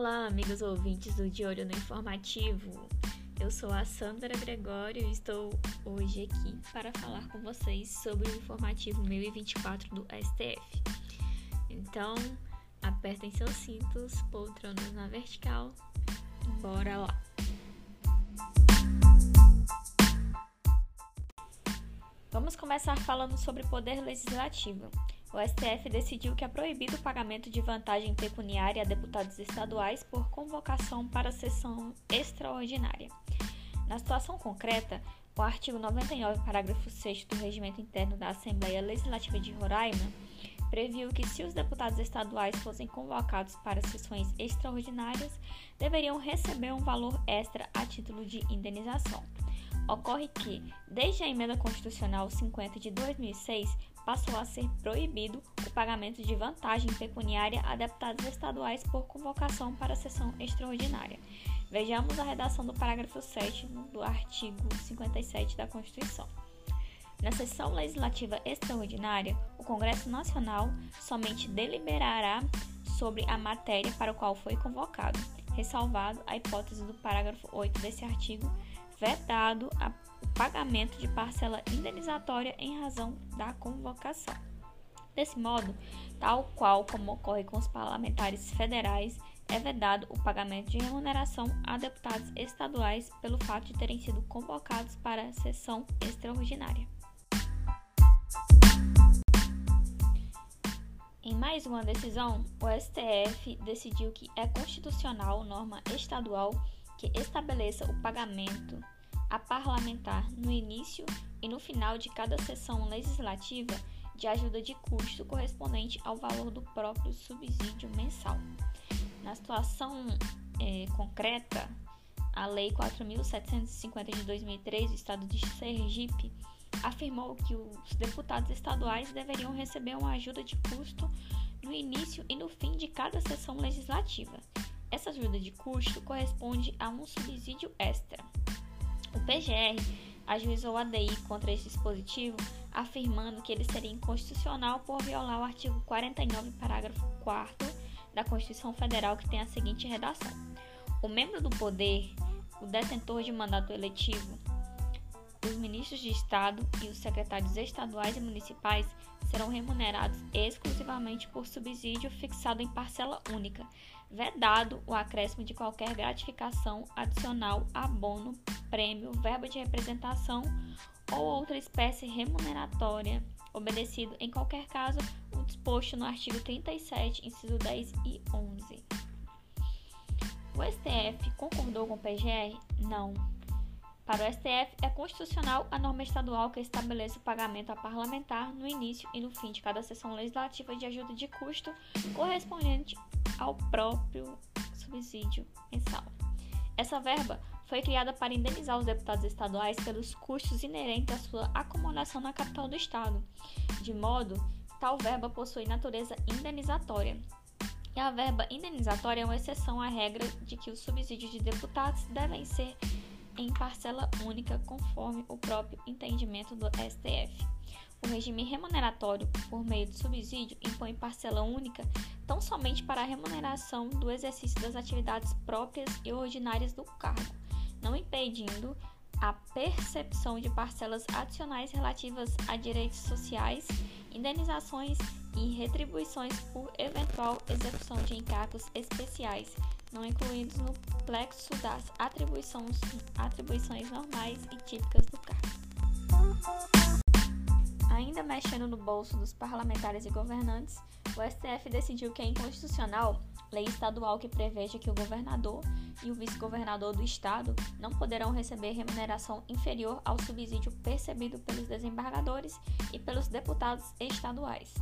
Olá, amigos ouvintes do De Olho no Informativo. Eu sou a Sandra Gregório e estou hoje aqui para falar com vocês sobre o informativo 1024 do STF. Então, apertem seus cintos, poltronas na vertical. Bora lá! Vamos começar falando sobre poder legislativo. O STF decidiu que é proibido o pagamento de vantagem pecuniária a deputados estaduais por convocação para sessão extraordinária. Na situação concreta, o artigo 99, parágrafo 6 do Regimento Interno da Assembleia Legislativa de Roraima previu que, se os deputados estaduais fossem convocados para sessões extraordinárias, deveriam receber um valor extra a título de indenização. Ocorre que, desde a emenda constitucional 50 de 2006, passou a ser proibido o pagamento de vantagem pecuniária a deputados estaduais por convocação para sessão extraordinária. Vejamos a redação do parágrafo 7 do artigo 57 da Constituição. Na sessão legislativa extraordinária, o Congresso Nacional somente deliberará sobre a matéria para a qual foi convocado, ressalvado a hipótese do parágrafo 8 desse artigo, vedado a pagamento de parcela indenizatória em razão da convocação. Desse modo, tal qual como ocorre com os parlamentares federais, é vedado o pagamento de remuneração a deputados estaduais pelo fato de terem sido convocados para sessão extraordinária. Em mais uma decisão, o STF decidiu que é constitucional norma estadual que estabeleça o pagamento a parlamentar no início e no final de cada sessão legislativa de ajuda de custo correspondente ao valor do próprio subsídio mensal. Na situação é, concreta, a Lei 4.750 de 2003 do Estado de Sergipe afirmou que os deputados estaduais deveriam receber uma ajuda de custo no início e no fim de cada sessão legislativa. Essa ajuda de custo corresponde a um subsídio extra. O PGR ajuizou a DI contra esse dispositivo, afirmando que ele seria inconstitucional por violar o artigo 49, parágrafo 4 da Constituição Federal, que tem a seguinte redação: O membro do poder, o detentor de mandato eletivo, os ministros de Estado e os secretários estaduais e municipais serão remunerados exclusivamente por subsídio fixado em parcela única, vedado o acréscimo de qualquer gratificação adicional, abono, prêmio, verba de representação ou outra espécie remuneratória, obedecido em qualquer caso o disposto no artigo 37, inciso 10 e 11. O STF concordou com o PGR? Não. Para o STF, é constitucional a norma estadual que estabeleça o pagamento a parlamentar no início e no fim de cada sessão legislativa de ajuda de custo correspondente ao próprio subsídio mensal. Essa verba foi criada para indenizar os deputados estaduais pelos custos inerentes à sua acomodação na capital do estado, de modo tal verba possui natureza indenizatória. E a verba indenizatória é uma exceção à regra de que os subsídios de deputados devem ser em parcela única, conforme o próprio entendimento do STF. O regime remuneratório por meio de subsídio impõe parcela única tão somente para a remuneração do exercício das atividades próprias e ordinárias do cargo, não impedindo a percepção de parcelas adicionais relativas a direitos sociais, indenizações e retribuições por eventual execução de encargos especiais, não incluídos no plexo das atribuições, atribuições normais e típicas do cargo. Ainda mexendo no bolso dos parlamentares e governantes, o STF decidiu que é inconstitucional lei estadual que preveja que o governador e o vice-governador do estado não poderão receber remuneração inferior ao subsídio percebido pelos desembargadores e pelos deputados estaduais.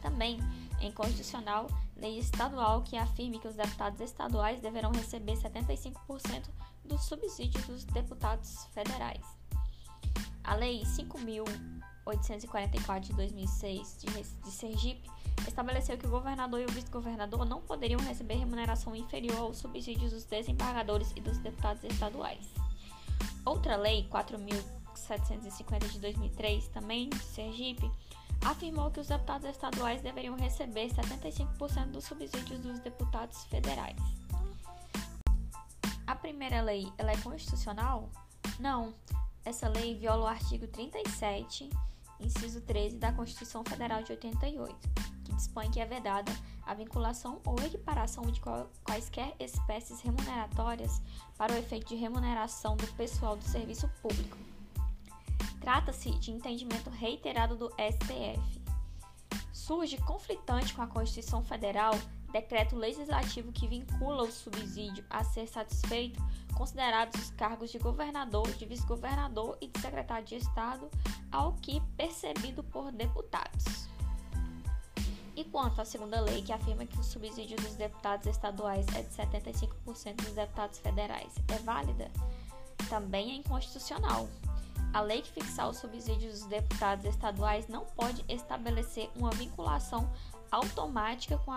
Também é inconstitucional lei estadual que afirme que os deputados estaduais deverão receber 75% do subsídio dos deputados federais. A Lei 5.844 de 2006 de Sergipe estabeleceu que o governador e o vice-governador não poderiam receber remuneração inferior aos subsídios dos desembargadores e dos deputados estaduais. Outra lei, 4.750 de 2003, também de Sergipe, afirmou que os deputados estaduais deveriam receber 75% dos subsídios dos deputados federais. A primeira lei ela é constitucional? Não. Essa lei viola o artigo 37, inciso 13 da Constituição Federal de 88, que dispõe que é vedada a vinculação ou equiparação de quaisquer espécies remuneratórias para o efeito de remuneração do pessoal do serviço público. Trata-se de entendimento reiterado do STF. Surge conflitante com a Constituição Federal decreto legislativo que vincula o subsídio a ser satisfeito, considerados os cargos de governador, de vice-governador e de secretário de Estado, ao que percebido por deputados. E quanto à segunda lei, que afirma que o subsídio dos deputados estaduais é de 75% dos deputados federais, é válida? Também é inconstitucional. A lei que fixar o subsídio dos deputados estaduais não pode estabelecer uma vinculação automática com,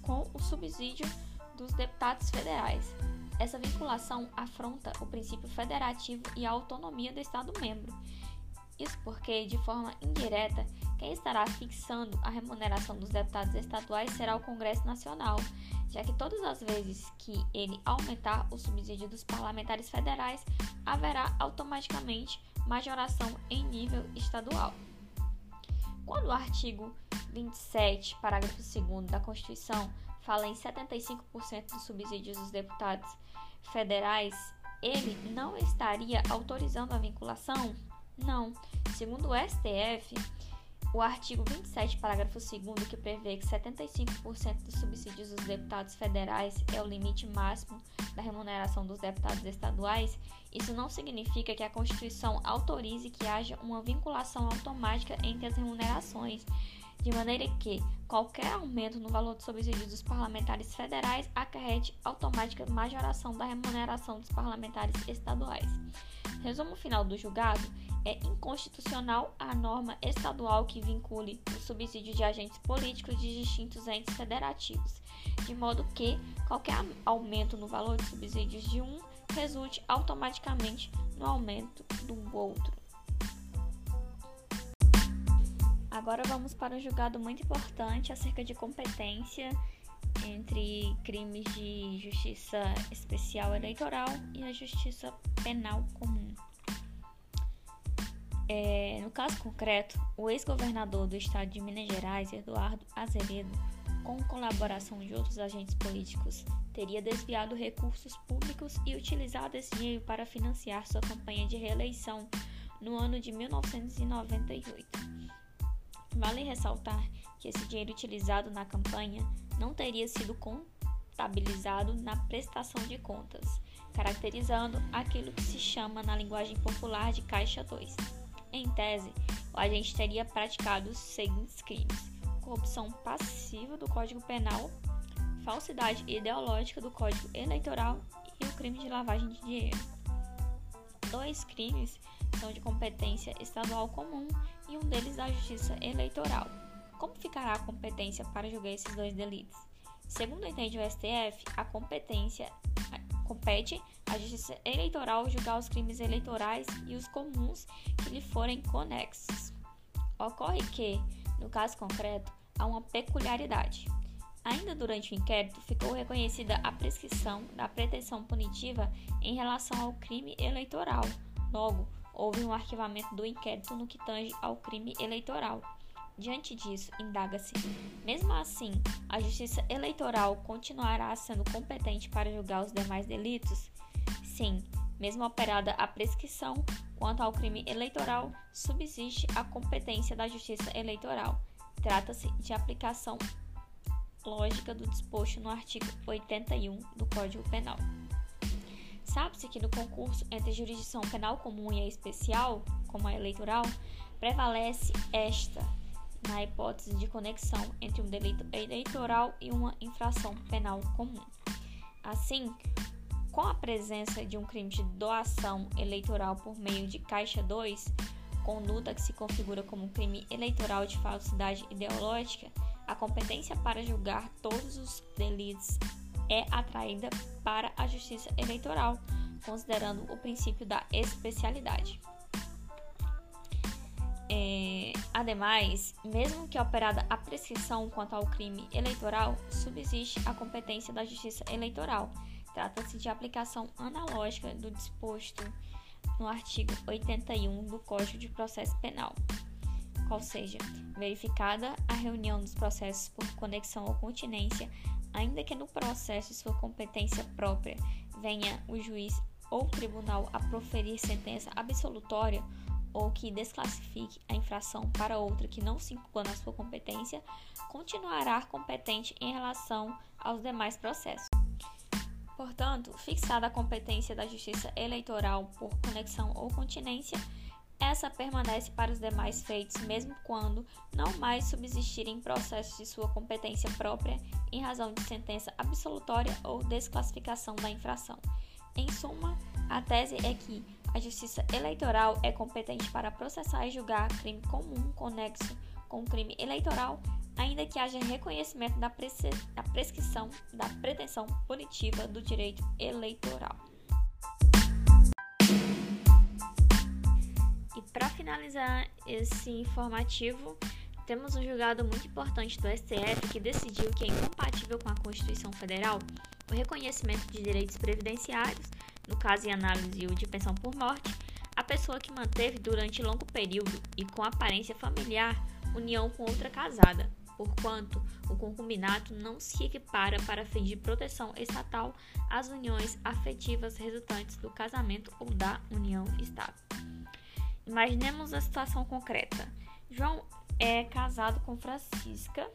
com o subsídio dos deputados federais. Essa vinculação afronta o princípio federativo e a autonomia do Estado membro. Isso porque, de forma indireta, quem estará fixando a remuneração dos deputados estaduais será o Congresso Nacional, já que todas as vezes que ele aumentar o subsídio dos parlamentares federais, haverá automaticamente majoração em nível estadual. Quando o artigo 27, parágrafo 2 da Constituição, fala em 75% dos subsídios dos deputados federais, ele não estaria autorizando a vinculação? Não. Segundo o STF, o artigo 27, parágrafo 2, que prevê que 75% dos subsídios dos deputados federais é o limite máximo da remuneração dos deputados estaduais, isso não significa que a Constituição autorize que haja uma vinculação automática entre as remunerações, de maneira que qualquer aumento no valor do subsídio dos parlamentares federais acarrete automática majoração da remuneração dos parlamentares estaduais. Resumo final do julgado é inconstitucional a norma estadual que vincule o subsídio de agentes políticos de distintos entes federativos, de modo que qualquer aumento no valor de subsídios de um resulte automaticamente no aumento do outro. Agora vamos para um julgado muito importante acerca de competência entre crimes de justiça especial eleitoral e a justiça penal comum. É, no caso concreto, o ex-governador do estado de Minas Gerais, Eduardo Azevedo, com colaboração de outros agentes políticos, teria desviado recursos públicos e utilizado esse dinheiro para financiar sua campanha de reeleição no ano de 1998. Vale ressaltar que esse dinheiro utilizado na campanha não teria sido contabilizado na prestação de contas, caracterizando aquilo que se chama na linguagem popular de Caixa 2. Em tese, o agente teria praticado os seguintes crimes: corrupção passiva do Código Penal, falsidade ideológica do Código Eleitoral e o crime de lavagem de dinheiro. Dois crimes são de competência estadual comum e um deles da Justiça Eleitoral. Como ficará a competência para julgar esses dois delitos? Segundo entende o STF, a competência compete à Justiça Eleitoral julgar os crimes eleitorais e os comuns que lhe forem conexos. Ocorre que, no caso concreto, há uma peculiaridade. Ainda durante o inquérito, ficou reconhecida a prescrição da pretensão punitiva em relação ao crime eleitoral. Logo, houve um arquivamento do inquérito no que tange ao crime eleitoral. Diante disso, indaga-se: mesmo assim, a Justiça Eleitoral continuará sendo competente para julgar os demais delitos? Sim, mesmo operada a prescrição, quanto ao crime eleitoral, subsiste a competência da Justiça Eleitoral. Trata-se de aplicação lógica do disposto no artigo 81 do Código Penal. Sabe-se que no concurso entre jurisdição penal comum e a especial, como a eleitoral, prevalece esta na hipótese de conexão entre um delito eleitoral e uma infração penal comum. Assim, com a presença de um crime de doação eleitoral por meio de Caixa 2, conduta que se configura como crime eleitoral de falsidade ideológica, a competência para julgar todos os delitos é atraída para a Justiça Eleitoral, considerando o princípio da especialidade. É, ademais, mesmo que operada a prescrição quanto ao crime eleitoral, subsiste a competência da Justiça Eleitoral. Trata-se de aplicação analógica do disposto no artigo 81 do Código de Processo Penal, ou seja, verificada a reunião dos processos por conexão ou continência, ainda que no processo sua competência própria venha o juiz ou tribunal a proferir sentença absolutória ou que desclassifique a infração para outra que não se inclua na sua competência, continuará competente em relação aos demais processos. Portanto, fixada a competência da Justiça Eleitoral por conexão ou continência, essa permanece para os demais feitos, mesmo quando não mais subsistirem processos de sua competência própria em razão de sentença absolutória ou desclassificação da infração. Em suma, a tese é que a Justiça Eleitoral é competente para processar e julgar crime comum conexo com crime eleitoral, ainda que haja reconhecimento da, da prescrição da pretensão punitiva do direito eleitoral. E para finalizar esse informativo, temos um julgado muito importante do STF que decidiu que é incompatível com a Constituição Federal o reconhecimento de direitos previdenciários, no caso em análise o de pensão por morte, a pessoa que manteve durante longo período e com aparência familiar união com outra casada, porquanto o concubinato não se equipara para fins de proteção estatal às uniões afetivas resultantes do casamento ou da união estável. Imaginemos a situação concreta. João é casado com Francisca,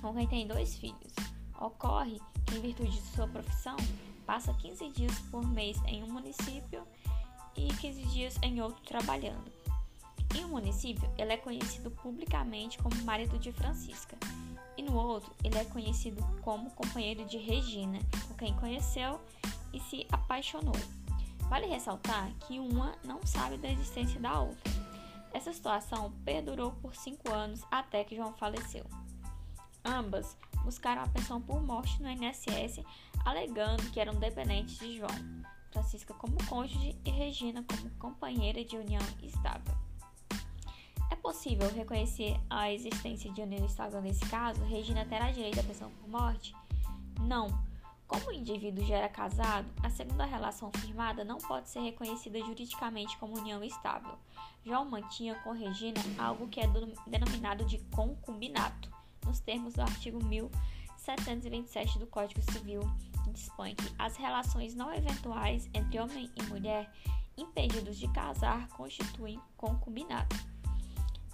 com quem tem dois filhos. Ocorre que, em virtude de sua profissão, passa 15 dias por mês em um município e 15 dias em outro trabalhando. Em um município, ele é conhecido publicamente como marido de Francisca, e no outro, ele é conhecido como companheiro de Regina, com quem conheceu e se apaixonou. Vale ressaltar que uma não sabe da existência da outra. Essa situação perdurou por cinco anos até que João faleceu. Ambas buscaram a pensão por morte no INSS, alegando que eram dependentes de João, Francisca como cônjuge e Regina como companheira de união estável. É possível reconhecer a existência de união estável nesse caso? Regina terá direito à pensão por morte? Não, como o indivíduo já era casado, a segunda relação firmada não pode ser reconhecida juridicamente como união estável. João mantinha com Regina algo que é denominado de concubinato, nos termos do artigo 1727 do Código Civil, que dispõe que as relações não eventuais entre homem e mulher impedidos de casar constituem concubinato.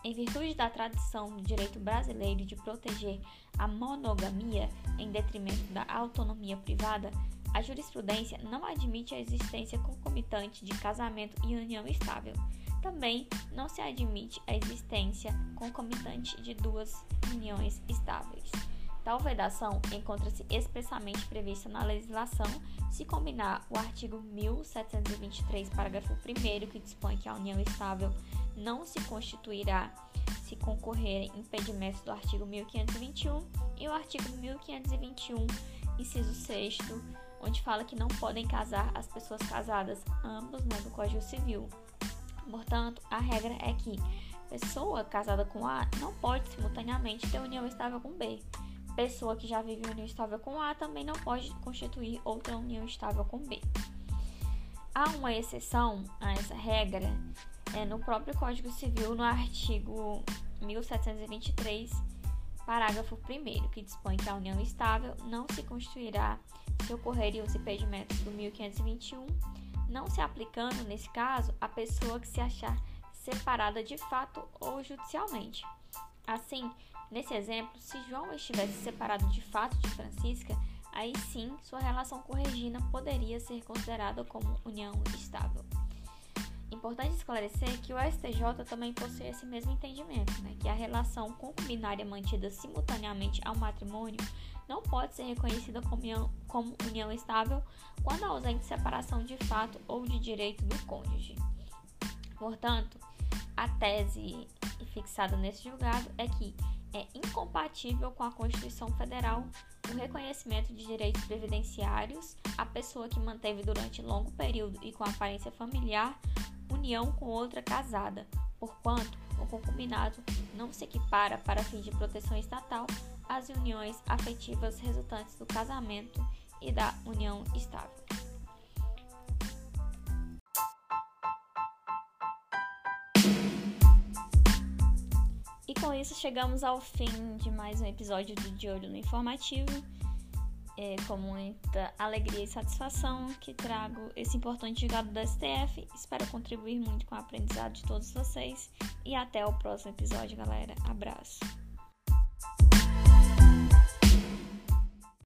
Em virtude da tradição do direito brasileiro de proteger a monogamia em detrimento da autonomia privada, a jurisprudência não admite a existência concomitante de casamento e união estável. Também não se admite a existência concomitante de duas uniões estáveis. Tal vedação encontra-se expressamente prevista na legislação se combinar o artigo 1723, parágrafo 1, que dispõe que a união estável não se constituirá se concorrerem impedimentos do artigo 1521 e o artigo 1521, inciso 6 onde fala que não podem casar as pessoas casadas, ambos né, do Código Civil. Portanto, a regra é que pessoa casada com A não pode simultaneamente ter união estável com B pessoa que já vive união estável com A também não pode constituir outra união estável com B. Há uma exceção a essa regra é, no próprio Código Civil, no artigo 1723, parágrafo 1, que dispõe que a união estável não se constituirá se ocorrerem os impedimentos do 1521, não se aplicando, nesse caso, a pessoa que se achar separada de fato ou judicialmente. Assim, Nesse exemplo, se João estivesse separado de fato de Francisca, aí sim sua relação com Regina poderia ser considerada como união estável. Importante esclarecer que o STJ também possui esse mesmo entendimento, né, que a relação concubinária mantida simultaneamente ao matrimônio não pode ser reconhecida como união, como união estável quando ausente separação de fato ou de direito do cônjuge. Portanto, a tese fixada nesse julgado é que é incompatível com a Constituição Federal o reconhecimento de direitos previdenciários à pessoa que manteve durante longo período e com aparência familiar união com outra casada, porquanto o concubinato não se equipara para fins de proteção estatal às uniões afetivas resultantes do casamento e da união estável. E com isso chegamos ao fim de mais um episódio do De Olho no Informativo. É, com muita alegria e satisfação que trago esse importante legado do STF. Espero contribuir muito com o aprendizado de todos vocês. E até o próximo episódio, galera. Abraço.